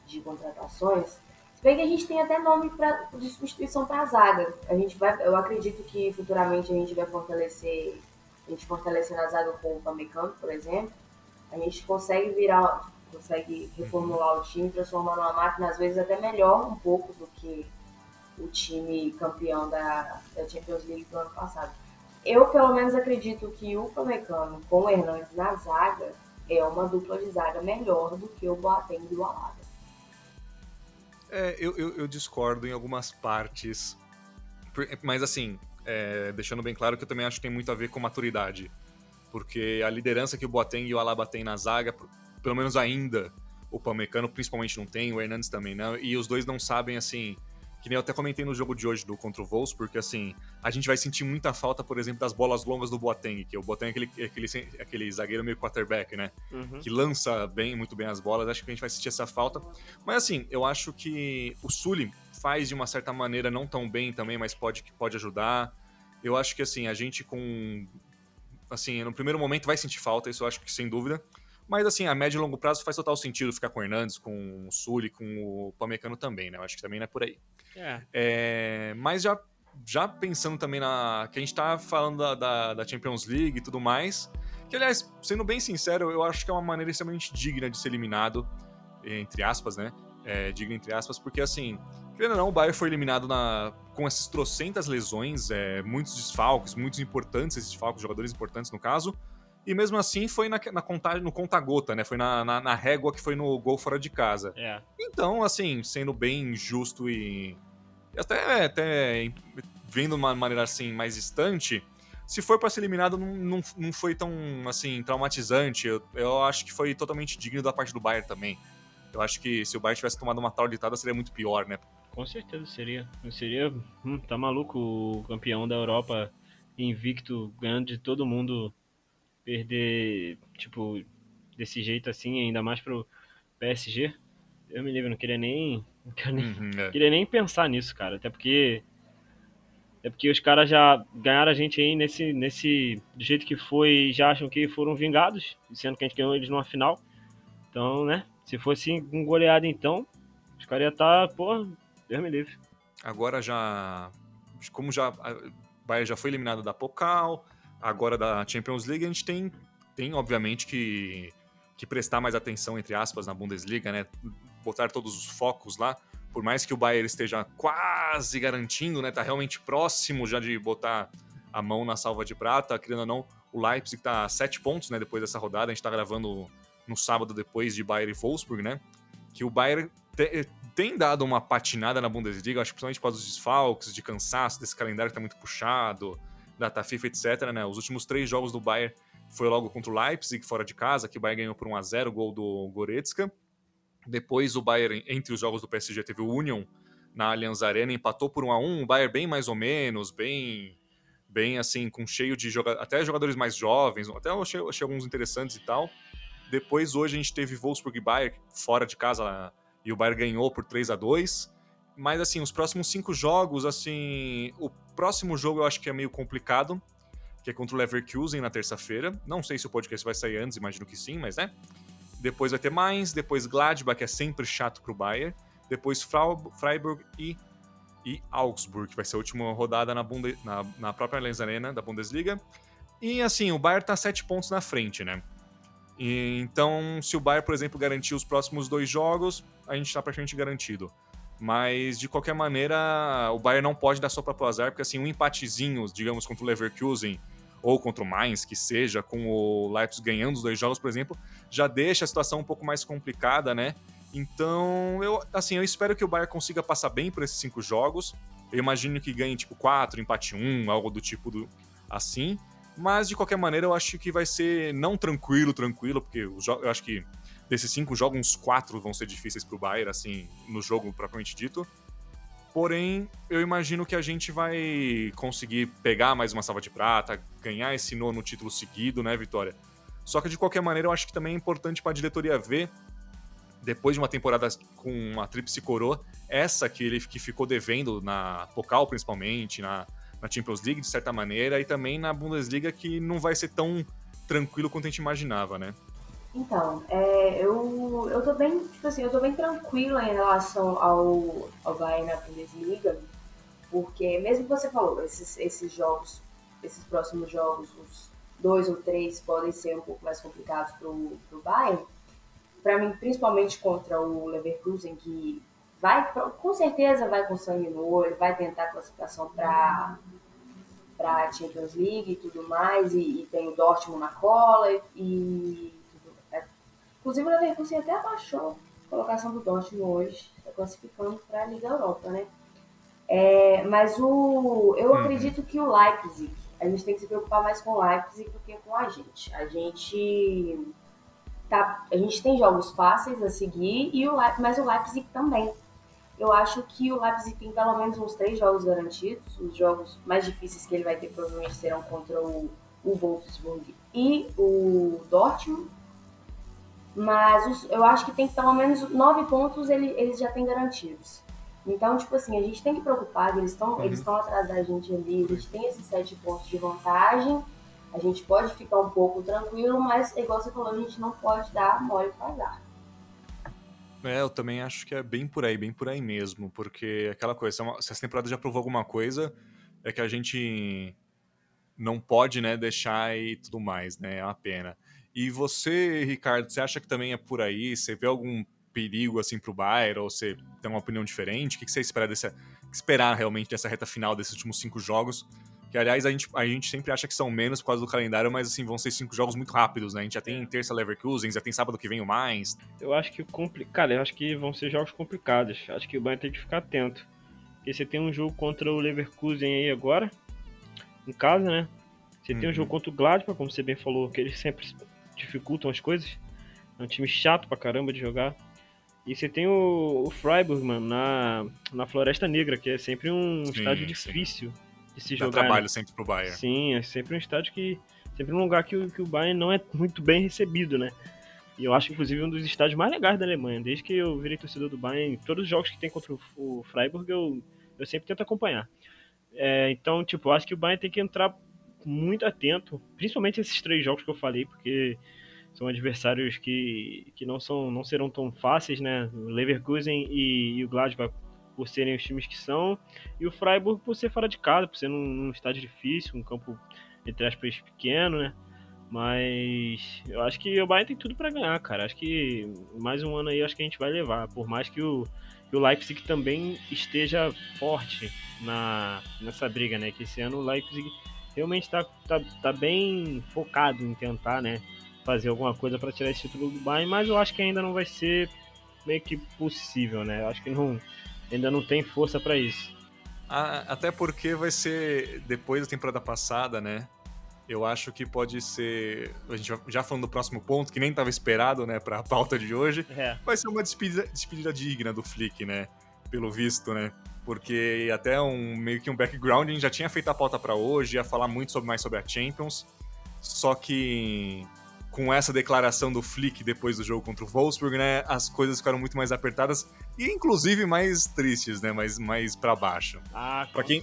de contratações, se bem que a gente tem até nome pra, de substituição para a zaga. A gente vai, eu acredito que futuramente a gente vai fortalecer, a gente fortalecendo a zaga com o Pamecano, por exemplo, a gente consegue virar, consegue reformular o time, transformando uma máquina às vezes até melhor um pouco do que o time campeão da, da Champions League do ano passado. Eu, pelo menos, acredito que o Pamecano com o Hernandes na zaga é uma dupla de zaga melhor do que o Boateng e o Alaba. É, eu, eu, eu, discordo em algumas partes, mas assim, é, deixando bem claro que eu também acho que tem muito a ver com maturidade, porque a liderança que o Boateng e o Alaba têm na zaga, pelo menos ainda, o Pamecano principalmente não tem, o Hernandes também não, e os dois não sabem, assim, que nem eu até comentei no jogo de hoje do contra o Wolves, porque assim, a gente vai sentir muita falta, por exemplo, das bolas longas do Boateng, que o Boateng é aquele, aquele, aquele zagueiro meio quarterback, né? Uhum. Que lança bem, muito bem as bolas, acho que a gente vai sentir essa falta. Mas assim, eu acho que o Sully faz de uma certa maneira não tão bem também, mas pode, pode ajudar. Eu acho que assim, a gente com. Assim, no primeiro momento vai sentir falta, isso eu acho que sem dúvida. Mas, assim, a médio e longo prazo faz total sentido ficar com o Hernandes, com o Sully, com o Pamecano também, né? Eu acho que também não é por aí. É. é mas já, já pensando também na. que a gente tá falando da, da, da, Champions League e tudo mais. Que, aliás, sendo bem sincero, eu acho que é uma maneira extremamente digna de ser eliminado, entre aspas, né? é, digno entre aspas, porque assim, querendo ou não, o Bayern foi eliminado na, com essas trocentas lesões, é, muitos desfalques, muitos importantes esses desfalques, jogadores importantes no caso, e mesmo assim foi na, na contagem, no conta-gota, né? Foi na, na, na, régua que foi no gol fora de casa. É. Então, assim, sendo bem justo e até, até vendo de uma maneira assim mais distante, se for para ser eliminado, não, não, não, foi tão assim traumatizante. Eu, eu acho que foi totalmente digno da parte do Bayern também. Eu acho que se o Bayern tivesse tomado uma tal ditada, seria muito pior, né? Com certeza seria. Seria. Hum, tá maluco o campeão da Europa invicto, ganhando de todo mundo, perder, tipo, desse jeito assim, ainda mais pro PSG. Eu me lembro, não queria nem. Não queria nem, uhum, é. queria nem pensar nisso, cara. Até porque é porque os caras já ganharam a gente aí nesse, nesse. Do jeito que foi, já acham que foram vingados, sendo que a gente ganhou eles numa final. Então, né? Se fosse um goleado, então, os caras iam estar, tá, pô, Deus me livre. Agora já. Como já. A Bayern já foi eliminado da Pokal, agora da Champions League, a gente tem, tem obviamente, que, que prestar mais atenção, entre aspas, na Bundesliga, né? Botar todos os focos lá por mais que o Bayern esteja quase garantindo, né, tá realmente próximo já de botar a mão na salva de prata, querendo ou não, o Leipzig tá a sete pontos, né, depois dessa rodada, a gente tá gravando no sábado depois de Bayern e Wolfsburg, né, que o Bayern te, tem dado uma patinada na Bundesliga, acho que principalmente por causa dos desfalques, de cansaço, desse calendário que tá muito puxado, data FIFA, etc, né, os últimos três jogos do Bayern foi logo contra o Leipzig, fora de casa, que o Bayern ganhou por 1 a 0 gol do Goretzka, depois o Bayern, entre os jogos do PSG, teve o Union na Allianz Arena, empatou por 1 a 1 o Bayern bem mais ou menos, bem bem assim, com cheio de jogadores, até jogadores mais jovens, até achei, achei, alguns interessantes e tal. Depois hoje a gente teve Wolfsburg e Bayern fora de casa e o Bayern ganhou por 3 a 2 Mas assim, os próximos cinco jogos, assim, o próximo jogo eu acho que é meio complicado, que é contra o Leverkusen na terça-feira. Não sei se o podcast vai sair antes, imagino que sim, mas né? Depois vai ter Mainz, depois Gladbach, que é sempre chato pro Bayern. Depois Freiburg e, e Augsburg, que vai ser a última rodada na, Bunde, na, na própria Allianz Arena da Bundesliga. E assim, o Bayern tá sete pontos na frente, né? E, então, se o Bayern, por exemplo, garantir os próximos dois jogos, a gente tá praticamente garantido. Mas, de qualquer maneira, o Bayern não pode dar só para azar, porque assim, um empatezinho, digamos, contra o Leverkusen ou contra o Mainz, que seja, com o Leipzig ganhando os dois jogos, por exemplo, já deixa a situação um pouco mais complicada, né? Então, eu, assim, eu espero que o Bayern consiga passar bem por esses cinco jogos. Eu imagino que ganhe, tipo, quatro, empate um, algo do tipo do, assim. Mas, de qualquer maneira, eu acho que vai ser não tranquilo, tranquilo, porque eu acho que desses cinco jogos, uns quatro vão ser difíceis pro Bayern, assim, no jogo propriamente dito. Porém, eu imagino que a gente vai conseguir pegar mais uma salva de prata, ganhar esse nono título seguido, né, Vitória? Só que de qualquer maneira, eu acho que também é importante para a diretoria ver, depois de uma temporada com uma tríplice coroa, essa que ele que ficou devendo na Pokal principalmente, na, na Champions League de certa maneira, e também na Bundesliga que não vai ser tão tranquilo quanto a gente imaginava, né? Então, é, eu, eu tô bem, tipo assim, eu tô bem tranquila em relação ao, ao Bayern na Bundesliga, porque mesmo que você falou, esses, esses jogos, esses próximos jogos, os dois ou três podem ser um pouco mais complicados pro, pro Bayern, para mim, principalmente contra o Leverkusen, que vai, com certeza vai com sangue no olho, vai tentar classificação para para Champions League e tudo mais, e, e tem o Dortmund na cola, e Inclusive, o Leverkusen até abaixou a colocação do Dortmund hoje, está classificando para a Liga Europa, né? É, mas o, eu uhum. acredito que o Leipzig, a gente tem que se preocupar mais com o Leipzig do que com a gente. A gente tá, a gente tem jogos fáceis a seguir, e o, mas o Leipzig também. Eu acho que o Leipzig tem pelo menos uns três jogos garantidos. Os jogos mais difíceis que ele vai ter provavelmente serão contra o, o Wolfsburg e o Dortmund. Mas os, eu acho que tem que pelo menos nove pontos ele, eles já têm garantidos. Então, tipo assim, a gente tem que preocupar, eles estão uhum. eles estão atrás da gente ali, a gente tem esses sete pontos de vantagem, a gente pode ficar um pouco tranquilo, mas igual você falou, a gente não pode dar mole para azar. É, eu também acho que é bem por aí, bem por aí mesmo, porque aquela coisa, se essa temporada já provou alguma coisa, é que a gente não pode, né, deixar e tudo mais, né, é uma pena. E você, Ricardo, você acha que também é por aí? Você vê algum perigo assim pro Bayern, ou você tem uma opinião diferente? O que você espera dessa, esperar realmente dessa reta final desses últimos cinco jogos? Que, aliás, a gente, a gente sempre acha que são menos por causa do calendário, mas assim, vão ser cinco jogos muito rápidos, né? A gente já tem terça Leverkusen, já tem sábado que vem o mais. Eu acho que complicado, eu acho que vão ser jogos complicados. Acho que o Bayern tem que ficar atento. Porque você tem um jogo contra o Leverkusen aí agora, em casa, né? Você uhum. tem um jogo contra o Gladbach, como você bem falou, que eles sempre dificultam as coisas. É um time chato pra caramba de jogar. E você tem o, o Freiburg, mano, na, na Floresta Negra, que é sempre um sim, estádio difícil sim. de se jogar. Dá trabalho né? sempre pro Bayern. Sim, é sempre um estádio que. Sempre um lugar que, o, que o Bayern não é muito bem recebido, né? E eu acho, inclusive, um dos estádios mais legais da Alemanha. Desde que eu virei torcedor do Bayern, todos os jogos que tem contra o Freiburg, eu, eu sempre tento acompanhar. É, então, tipo, eu acho que o Bayern tem que entrar muito atento, principalmente esses três jogos que eu falei, porque são adversários que, que não, são, não serão tão fáceis, né? O Leverkusen e, e o Gladbach por serem os times que são, e o Freiburg por ser fora de casa, por ser num, num estádio difícil, um campo, entre aspas, pequeno, né? Mas eu acho que o Bayern tem tudo para ganhar, cara. Acho que mais um ano aí acho que a gente vai levar. Por mais que o, que o Leipzig também esteja forte na, nessa briga, né? Que esse ano o Leipzig realmente está tá, tá bem focado em tentar, né? Fazer alguma coisa para tirar esse título do Bayern, mas eu acho que ainda não vai ser meio que possível, né? Eu acho que não, ainda não tem força para isso. Até porque vai ser depois da temporada passada, né? Eu acho que pode ser. A gente já falando do próximo ponto, que nem estava esperado, né, para a pauta de hoje. É. Vai ser uma despedida, despedida digna do Flick, né? Pelo visto, né? Porque até um meio que um background, a gente já tinha feito a pauta para hoje, ia falar muito sobre, mais sobre a Champions. Só que com essa declaração do Flick depois do jogo contra o Wolfsburg, né, as coisas ficaram muito mais apertadas e inclusive mais tristes, né, mais mais para baixo. Ah, para quem,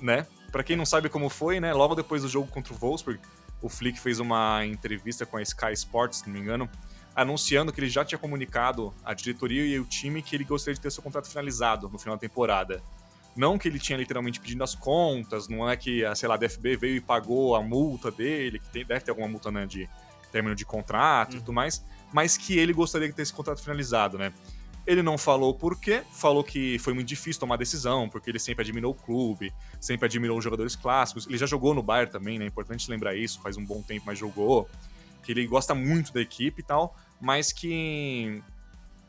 né? Para quem não sabe como foi, né? Logo depois do jogo contra o Wolfsburg, o Flick fez uma entrevista com a Sky Sports, se não me engano, anunciando que ele já tinha comunicado à diretoria e ao time que ele gostaria de ter seu contrato finalizado no final da temporada. Não que ele tinha literalmente pedindo as contas, não é que, a, sei lá, a DFB veio e pagou a multa dele, que tem, deve ter alguma multa né, de término de contrato e tudo uhum. mais, mas que ele gostaria de ter esse contrato finalizado, né? Ele não falou por quê, falou que foi muito difícil tomar decisão, porque ele sempre admirou o clube, sempre admirou os jogadores clássicos. Ele já jogou no Bayern também, né? É importante lembrar isso, faz um bom tempo, mas jogou. Que ele gosta muito da equipe e tal, mas que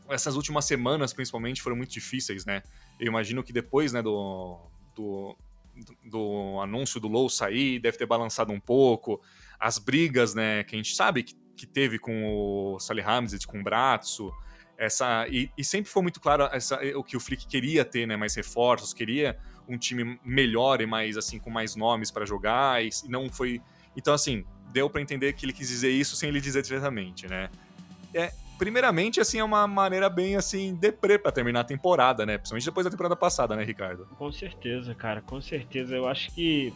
essas últimas semanas, principalmente, foram muito difíceis, né? Eu imagino que depois, né, do, do, do anúncio do Low sair, deve ter balançado um pouco. As brigas, né, que a gente sabe que, que teve com o Salihamidzic, com o Bratzo, essa e, e, sempre foi muito claro essa, o que o Flick queria ter, né, mais reforços, queria um time melhor e mais assim com mais nomes para jogar e, não foi. Então assim deu para entender que ele quis dizer isso sem ele dizer diretamente, né? É, primeiramente assim é uma maneira bem assim deprê para terminar a temporada, né? Principalmente depois da temporada passada, né, Ricardo? Com certeza, cara, com certeza. Eu acho que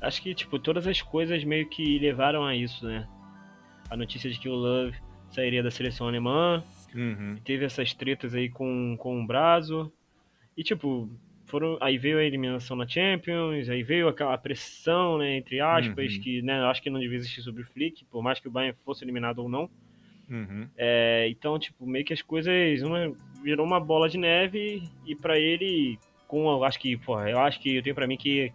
acho que tipo todas as coisas meio que levaram a isso, né? A notícia de que o Love sairia da seleção alemã, Uhum. Teve essas tretas aí com, com o Brazo. E, tipo, foram, aí veio a eliminação na Champions, aí veio aquela pressão, né, entre aspas, uhum. que né, acho que não devia existir sobre o Flick, por mais que o Bayern fosse eliminado ou não. Uhum. É, então, tipo, meio que as coisas uma, virou uma bola de neve e para ele, com, eu acho que, porra, eu acho que eu tenho para mim que,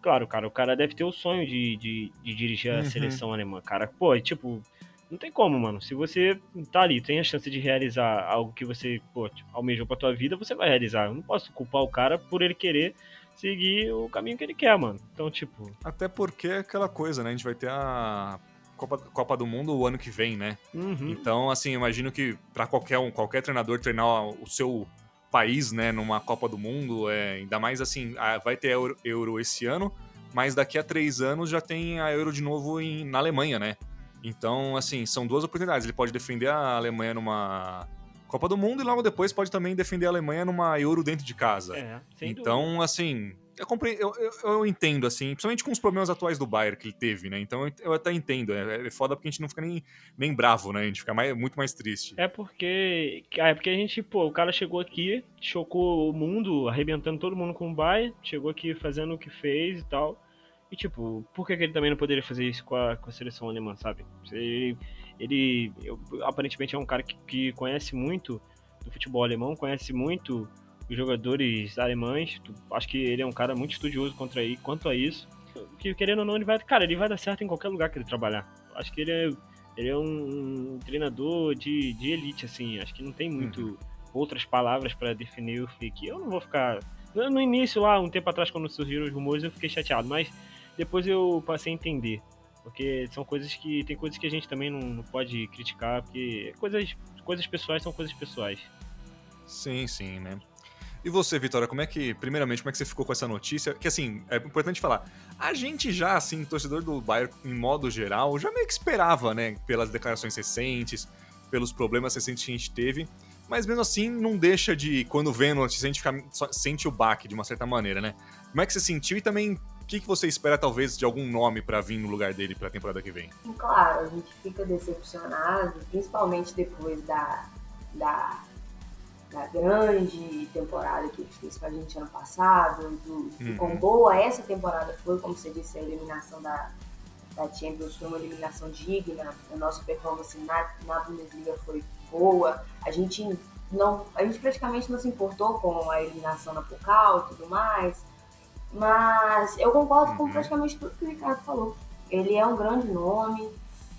claro, cara, o cara deve ter o sonho de, de, de dirigir a uhum. seleção alemã, cara. Pô, tipo, não tem como, mano. Se você tá ali, tem a chance de realizar algo que você, pô, tipo, almejou pra tua vida, você vai realizar. Eu não posso culpar o cara por ele querer seguir o caminho que ele quer, mano. Então, tipo. Até porque é aquela coisa, né? A gente vai ter a Copa, Copa do Mundo o ano que vem, né? Uhum. Então, assim, imagino que para qualquer um, qualquer treinador treinar o seu país, né, numa Copa do Mundo, é, ainda mais assim, vai ter Euro, Euro esse ano, mas daqui a três anos já tem a Euro de novo em, na Alemanha, né? Então, assim, são duas oportunidades. Ele pode defender a Alemanha numa Copa do Mundo e logo depois pode também defender a Alemanha numa Euro dentro de casa. É, então, assim, eu, compre... eu, eu, eu, entendo, assim, principalmente com os problemas atuais do Bayern que ele teve, né? Então eu, até entendo. É, é, foda porque a gente não fica nem, nem bravo, né? A gente fica mais, muito mais triste. É porque. É porque a gente, pô, o cara chegou aqui, chocou o mundo, arrebentando todo mundo com o Bayern, chegou aqui fazendo o que fez e tal. E, tipo, por que, ele também não poderia fazer isso com a, com a seleção alemã, sabe? Ele, ele aparentemente é um cara que, que conhece muito do futebol alemão, conhece muito jogadores alemães. Acho que ele é um cara muito estudioso contra aí, quanto a isso. Que querendo ou não, ele vai, cara, ele vai dar certo em qualquer lugar que ele trabalhar. Acho que ele é, ele é um, treinador de, de elite, assim. Acho que não tem muito uhum. outras palavras para definir o Flick. Eu não vou ficar. No início, lá, um tempo atrás, quando surgiram os rumores, eu fiquei chateado, mas depois eu passei a entender. Porque são coisas que. Tem coisas que a gente também não, não pode criticar, porque coisas, coisas pessoais são coisas pessoais. Sim, sim, né? E você, Vitória, como é que, primeiramente, como é que você ficou com essa notícia? Que assim, é importante falar, a gente já, assim, torcedor do Bayern, em modo geral, já meio que esperava, né, pelas declarações recentes, pelos problemas recentes que a gente teve, mas mesmo assim não deixa de, quando vê a notícia, a gente fica, sente o baque de uma certa maneira, né? Como é que você sentiu e também o que, que você espera, talvez, de algum nome para vir no lugar dele para a temporada que vem? Claro, a gente fica decepcionado, principalmente depois da, da da grande temporada que ele fez pra gente ano passado, do, uhum. quão boa essa temporada foi, como você disse, a eliminação da, da Champions foi uma eliminação digna, a nossa performance na, na Bundesliga foi boa, a gente não, a gente praticamente não se importou com a eliminação na Pokal e tudo mais, mas eu concordo uhum. com praticamente tudo que o Ricardo falou. Ele é um grande nome,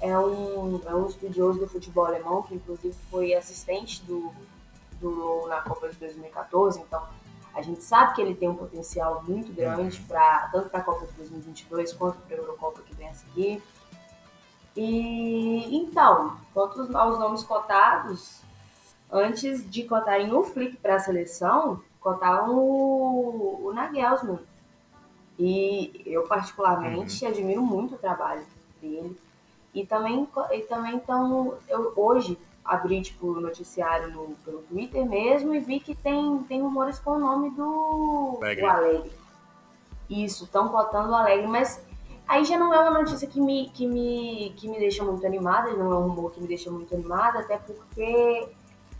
é um, é um estudioso do futebol alemão, que inclusive foi assistente do, do na Copa de 2014, então a gente sabe que ele tem um potencial muito grande para tanto para a Copa de 2022 quanto para a Eurocopa que vem a seguir. E então, quanto aos nomes cotados, antes de cotarem o Flick para a seleção, cotaram o, o Nagelsmann. E eu particularmente uhum. admiro muito o trabalho dele. E também, e também então, eu, hoje abri tipo, o noticiário no, pelo Twitter mesmo e vi que tem, tem rumores com o nome do Alegre. Do Alegre. Isso, estão cotando o Alegre, mas aí já não é uma notícia que me, que me, que me deixa muito animada, não é um rumor que me deixa muito animada, até porque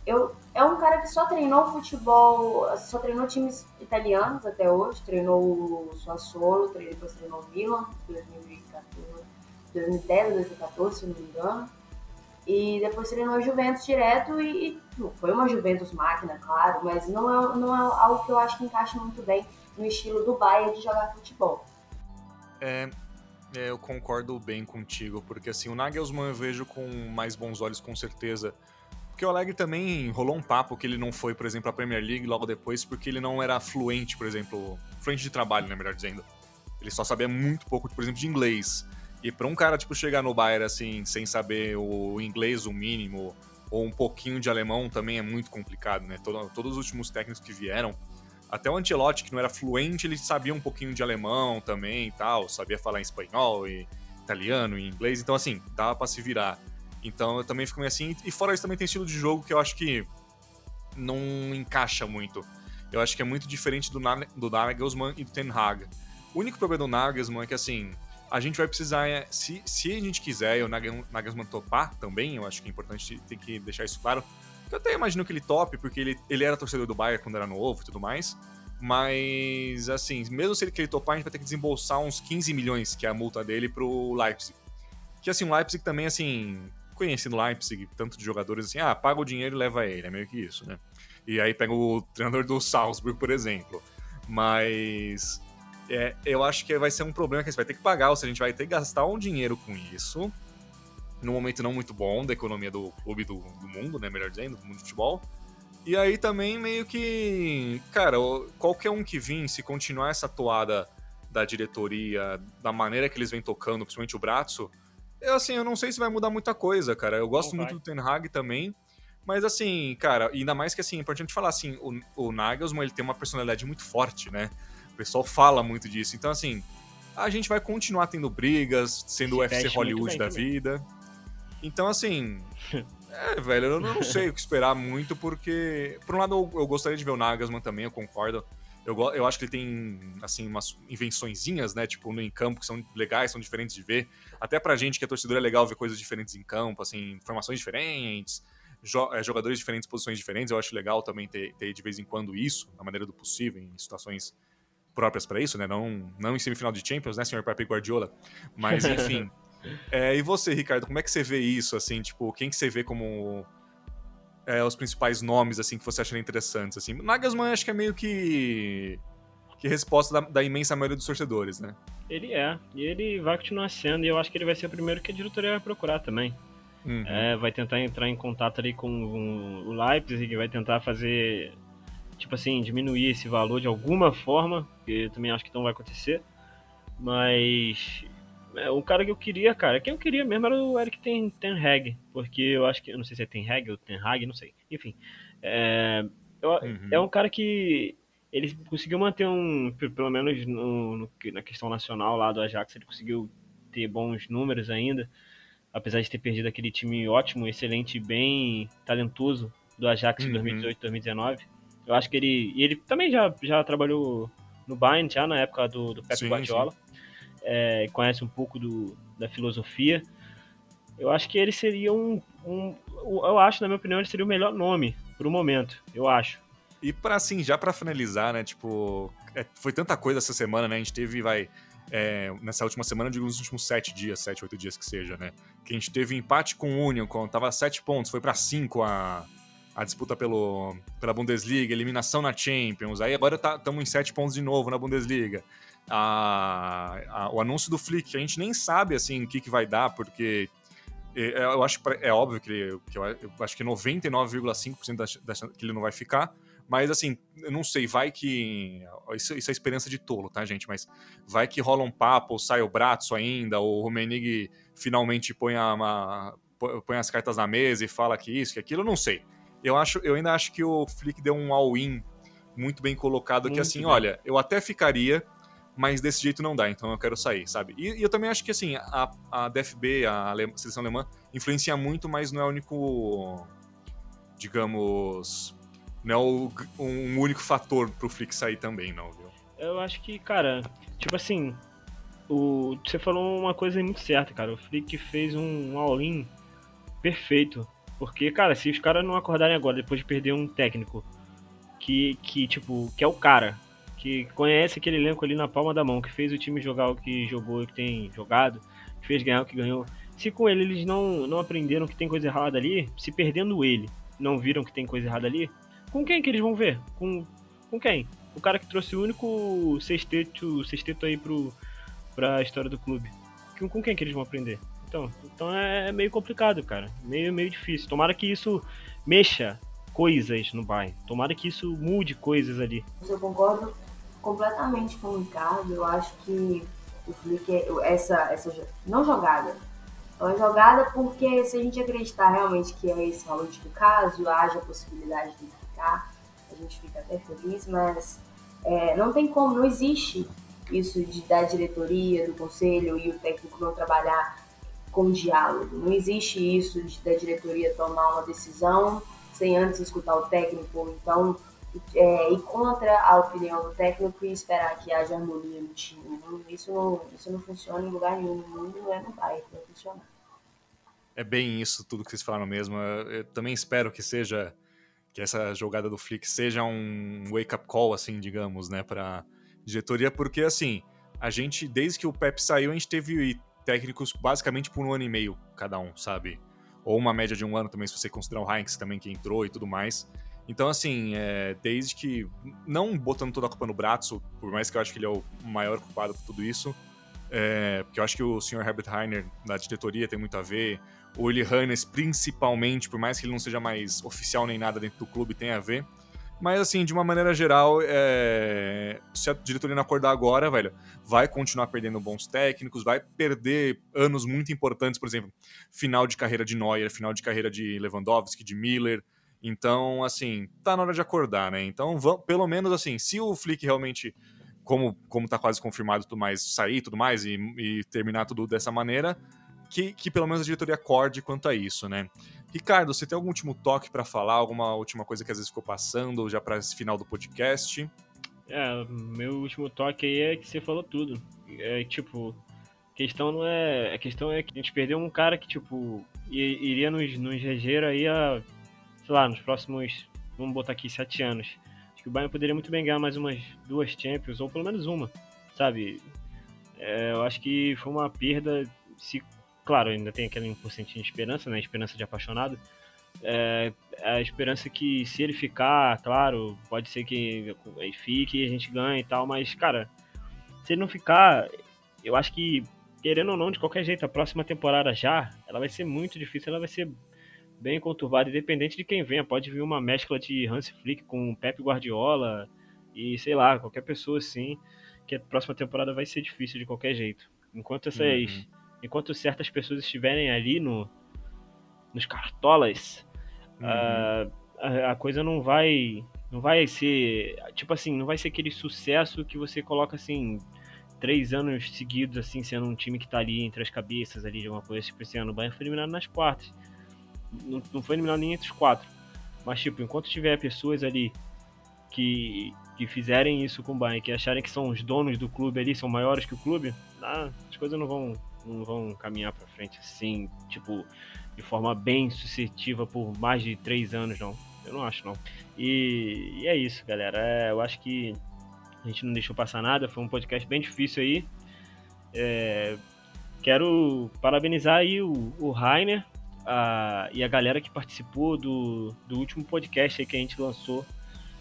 eu, é um cara que só treinou futebol, só treinou times italianos até hoje, treinou o Sassuolo, depois treinou o Milan, 2014, 2010, 2014, se não me engano. E depois treinou a Juventus direto e, e, foi uma Juventus máquina, claro, mas não é, não é algo que eu acho que encaixa muito bem no estilo do Bayern de jogar futebol. É, é, eu concordo bem contigo, porque assim, o Nagelsmann eu vejo com mais bons olhos, com certeza. Porque o Alegre também rolou um papo que ele não foi, por exemplo, à Premier League logo depois, porque ele não era fluente, por exemplo, fluente de trabalho, né, melhor dizendo. Ele só sabia muito pouco, por exemplo, de inglês. E para um cara, tipo, chegar no Bayern, assim, sem saber o inglês, o mínimo, ou um pouquinho de alemão, também é muito complicado, né? Todo, todos os últimos técnicos que vieram, até o Ancelotti, que não era fluente, ele sabia um pouquinho de alemão também e tal, sabia falar em espanhol e italiano e inglês, então, assim, dava para se virar. Então, eu também fico meio assim. E fora isso, também tem estilo de jogo que eu acho que não encaixa muito. Eu acho que é muito diferente do, do Nagelsmann e do Ten Hag. O único problema do Nagelsmann é que, assim, a gente vai precisar, é, se, se a gente quiser, e o Nagelsmann topar também, eu acho que é importante ter que deixar isso claro, eu até imagino que ele tope, porque ele, ele era torcedor do Bayern quando era novo e tudo mais, mas, assim, mesmo se ele querer topar, a gente vai ter que desembolsar uns 15 milhões, que é a multa dele, pro Leipzig. Que, assim, o Leipzig também, assim, conhecendo Leipzig, tanto de jogadores, assim, ah, paga o dinheiro e leva ele, é meio que isso, né? E aí pega o treinador do Salzburg, por exemplo. Mas é, eu acho que vai ser um problema que a gente vai ter que pagar, ou seja, a gente vai ter que gastar um dinheiro com isso, num momento não muito bom da economia do clube do, do mundo, né, melhor dizendo, do mundo de futebol. E aí também meio que, cara, qualquer um que vir, se continuar essa toada da diretoria, da maneira que eles vêm tocando, principalmente o braço, eu assim, eu não sei se vai mudar muita coisa, cara. Eu gosto muito do Ten Hag também, mas assim, cara, ainda mais que assim, é importante falar assim, o, o Nagelsmann, ele tem uma personalidade muito forte, né? Pessoal fala muito disso. Então, assim, a gente vai continuar tendo brigas, sendo o UFC Hollywood da também. vida. Então, assim. É, velho, eu não sei o que esperar muito, porque. Por um lado, eu, eu gostaria de ver o Nagasman também, eu concordo. Eu, eu acho que ele tem, assim, umas invençõezinhas, né? Tipo, no em campo, que são legais, são diferentes de ver. Até pra gente que é torcedor é legal ver coisas diferentes em campo, assim, formações diferentes, jo é, jogadores diferentes, posições diferentes. Eu acho legal também ter, ter de vez em quando isso, na maneira do possível, em situações próprias para isso, né? Não, não em semifinal de Champions, né, senhor Pepe Guardiola? Mas, enfim. é, e você, Ricardo, como é que você vê isso, assim? Tipo, quem que você vê como... é, os principais nomes assim que você acha interessantes? Assim, Nagelsmann acho que é meio que que resposta da, da, imensa maioria dos torcedores, né? Ele é, e ele vai continuar sendo, e eu acho que ele vai ser o primeiro que a diretoria vai procurar também. Uhum. É, vai tentar entrar em contato ali com o Leipzig, vai tentar fazer, tipo assim, diminuir esse valor de alguma forma, que eu também acho que não vai acontecer. Mas é, o cara que eu queria, cara, quem eu queria mesmo era o Eric Ten, Ten Hag, porque eu acho que, eu não sei se é Ten Hag ou Ten Hag, não sei, enfim. É, eu, uhum. é um cara que ele conseguiu manter um, pelo menos no, no, na questão nacional lá do Ajax, ele conseguiu ter bons números ainda, apesar de ter perdido aquele time ótimo, excelente, bem talentoso do Ajax uhum. 2018, 2019. Eu acho que ele, e ele também já, já trabalhou no Bayern, já na época do, do Pep Guardiola. É, conhece um pouco do, da filosofia, eu acho que ele seria um, um, Eu acho, na minha opinião, ele seria o melhor nome pro momento, eu acho. E para assim, já para finalizar, né? Tipo, é, foi tanta coisa essa semana, né? A gente teve, vai. É, nessa última semana, digo nos últimos sete dias, sete, oito dias que seja, né? Que a gente teve empate com o Union, quando tava sete pontos, foi para cinco a, a disputa pelo, pela Bundesliga, eliminação na Champions. Aí agora estamos tá, em sete pontos de novo na Bundesliga a, a, o anúncio do Flick, a gente nem sabe assim o que, que vai dar, porque é, é, eu acho é óbvio que, que eu, eu acho que 99,5% que ele não vai ficar, mas assim, eu não sei, vai que. Isso, isso, é esperança de tolo, tá, gente? Mas vai que rola um papo, ou sai o braço ainda, ou o Rumenig finalmente põe, a, uma, põe as cartas na mesa e fala que isso, que aquilo, eu não sei. Eu, acho, eu ainda acho que o Flick deu um all-in muito bem colocado, muito que assim, bem. olha, eu até ficaria, mas desse jeito não dá, então eu quero sair, sabe? E, e eu também acho que, assim, a, a DFB, a seleção alemã, influencia muito, mas não é o único, digamos, não é o, um único fator pro Flick sair também, não, viu? Eu acho que, cara, tipo assim, o, você falou uma coisa muito certa, cara. O Flick fez um all-in perfeito. Porque, cara, se os caras não acordarem agora, depois de perder um técnico que, que tipo, que é o cara, que conhece aquele elenco ali na palma da mão, que fez o time jogar o que jogou, que tem jogado, que fez ganhar o que ganhou. Se com ele eles não, não aprenderam que tem coisa errada ali, se perdendo ele, não viram que tem coisa errada ali, com quem que eles vão ver? Com, com quem? O cara que trouxe o único sexteto, sexteto aí pro, pra história do clube. Com, com quem que eles vão aprender? Então, então é, é meio complicado, cara. Meio, meio difícil. Tomara que isso mexa coisas no bairro. Tomara que isso mude coisas ali. Eu concordo completamente com o Ricardo. Eu acho que o Flick, essa, essa não jogada, é uma jogada porque se a gente acreditar realmente que é esse o último caso, haja a possibilidade de ficar, a gente fica até feliz, mas é, não tem como, não existe isso de da diretoria, do conselho e o técnico não trabalhar com diálogo. Não existe isso de da diretoria tomar uma decisão sem antes escutar o técnico. Então, é, ir contra a opinião do técnico e esperar que haja harmonia no time. Isso não, isso não funciona em lugar nenhum. No mundo não é no bairro, não funciona. É bem isso tudo que vocês falaram mesmo. Eu também espero que seja que essa jogada do Flick seja um wake-up call, assim, digamos, né, para diretoria, porque assim, a gente, desde que o Pep saiu, a gente teve técnicos basicamente por um ano e meio cada um, sabe? Ou uma média de um ano também, se você considerar o Heinz também que entrou e tudo mais. Então, assim, é, desde que. Não botando toda a culpa no Bratzo, por mais que eu acho que ele é o maior culpado por tudo isso, é, porque eu acho que o Sr. Herbert Heiner, da diretoria, tem muito a ver. O Willi Hannes, principalmente, por mais que ele não seja mais oficial nem nada dentro do clube, tem a ver. Mas, assim, de uma maneira geral, é... se a diretoria não acordar agora, velho, vai continuar perdendo bons técnicos, vai perder anos muito importantes, por exemplo, final de carreira de Neuer, final de carreira de Lewandowski, de Miller. Então, assim, tá na hora de acordar, né? Então, vamos, pelo menos assim, se o Flick realmente, como, como tá quase confirmado tudo mais, sair tudo mais e, e terminar tudo dessa maneira, que, que pelo menos a diretoria acorde quanto a isso, né? Ricardo, você tem algum último toque para falar, alguma última coisa que às vezes ficou passando já para esse final do podcast? É, meu último toque aí é que você falou tudo. É tipo, questão não é. A questão é que a gente perdeu um cara que, tipo, iria nos, nos reger aí a sei lá, nos próximos, vamos botar aqui, sete anos. Acho que o Bayern poderia muito bem ganhar mais umas duas Champions, ou pelo menos uma, sabe? É, eu acho que foi uma perda, se, claro, ainda tem aquele 1% de esperança, né? Esperança de apaixonado, É, a esperança que se ele ficar, claro, pode ser que ele fique e a gente ganhe e tal, mas, cara, se ele não ficar, eu acho que, querendo ou não, de qualquer jeito, a próxima temporada já, ela vai ser muito difícil, ela vai ser bem conturbada, independente de quem venha. Pode vir uma mescla de Hans Flick com Pep Guardiola e, sei lá, qualquer pessoa assim, que a próxima temporada vai ser difícil de qualquer jeito. Enquanto essas... Uhum. Enquanto certas pessoas estiverem ali no, nos cartolas, Uhum. a, a coisa não vai não vai ser tipo assim não vai ser aquele sucesso que você coloca assim três anos seguidos assim sendo um time que tá ali entre as cabeças ali de alguma coisa tipo esse ano o Bayern foi eliminado nas quartas não, não foi eliminado nem entre os quatro mas tipo enquanto tiver pessoas ali que que fizerem isso com o Bayern que acharem que são os donos do clube ali são maiores que o clube ah, as coisas não vão não vão caminhar para frente assim tipo de forma bem sucessiva por mais de três anos, não. Eu não acho, não. E, e é isso, galera. É, eu acho que a gente não deixou passar nada. Foi um podcast bem difícil aí. É, quero parabenizar aí o, o Rainer a, e a galera que participou do, do último podcast que a gente lançou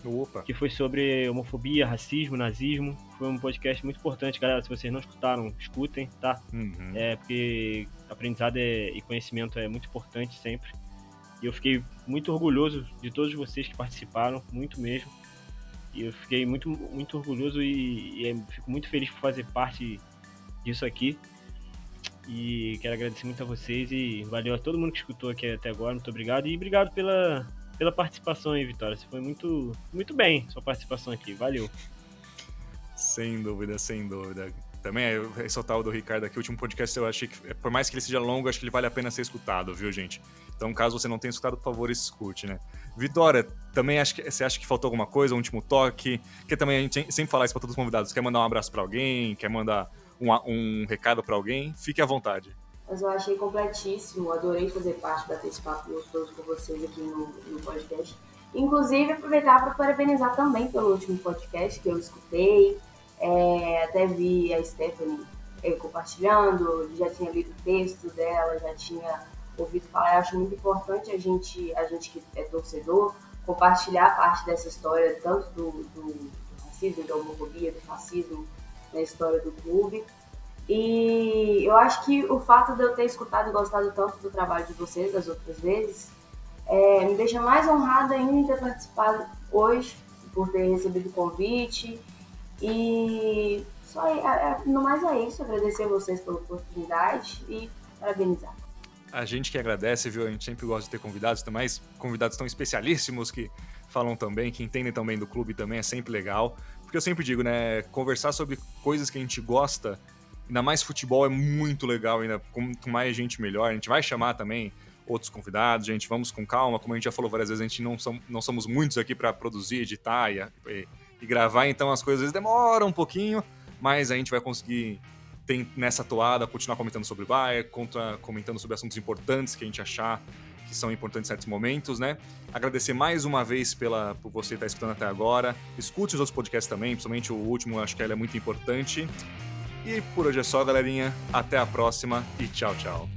Opa. que foi sobre homofobia, racismo, nazismo. Foi um podcast muito importante, galera. Se vocês não escutaram, escutem, tá? Uhum. É porque aprendizado é, e conhecimento é muito importante sempre. E eu fiquei muito orgulhoso de todos vocês que participaram, muito mesmo. E eu fiquei muito, muito orgulhoso e, e é, fico muito feliz por fazer parte disso aqui. E quero agradecer muito a vocês e valeu a todo mundo que escutou aqui até agora. Muito obrigado. E obrigado pela, pela participação aí, Vitória. Você foi muito, muito bem, sua participação aqui. Valeu. Sem dúvida, sem dúvida. Também é ressaltar o do Ricardo aqui, o último podcast eu achei que, por mais que ele seja longo, acho que ele vale a pena ser escutado, viu, gente? Então, caso você não tenha escutado, por favor, escute, né? Vitória, também acho que você acha que faltou alguma coisa, um último toque? Que também a gente sempre fala isso para todos os convidados. Quer mandar um abraço para alguém? Quer mandar um, um recado para alguém? Fique à vontade mas eu achei completíssimo. Adorei fazer parte, esse papo gostoso com vocês aqui no, no podcast. Inclusive, aproveitar para parabenizar também pelo último podcast que eu escutei. É, até vi a Stephanie é, compartilhando, já tinha lido o texto dela, já tinha ouvido falar. Eu acho muito importante a gente, a gente que é torcedor, compartilhar parte dessa história, tanto do, do, do racismo, da homofobia, do fascismo na história do clube. E eu acho que o fato de eu ter escutado e gostado tanto do trabalho de vocês das outras vezes é, me deixa mais honrada ainda em ter participado hoje, por ter recebido o convite. E só é, é, no mais é isso, agradecer a vocês pela oportunidade e parabenizar. A gente que agradece, viu? A gente sempre gosta de ter convidados, mais convidados tão especialíssimos que falam também, que entendem também do clube também, é sempre legal. Porque eu sempre digo, né? Conversar sobre coisas que a gente gosta Ainda mais futebol é muito legal, ainda quanto mais gente melhor. A gente vai chamar também outros convidados, gente, vamos com calma. Como a gente já falou várias vezes, a gente não, som, não somos muitos aqui para produzir, editar e, e, e, gravar, então as coisas demoram um pouquinho, mas a gente vai conseguir tem, nessa toada continuar comentando sobre o Bayern, contra, comentando sobre assuntos importantes que a gente achar que são importantes em certos momentos, né? Agradecer mais uma vez pela, por você estar escutando até agora. Escute os outros podcasts também, principalmente o último, acho que ele é muito importante. E por hoje é só, galerinha. Até a próxima e tchau, tchau.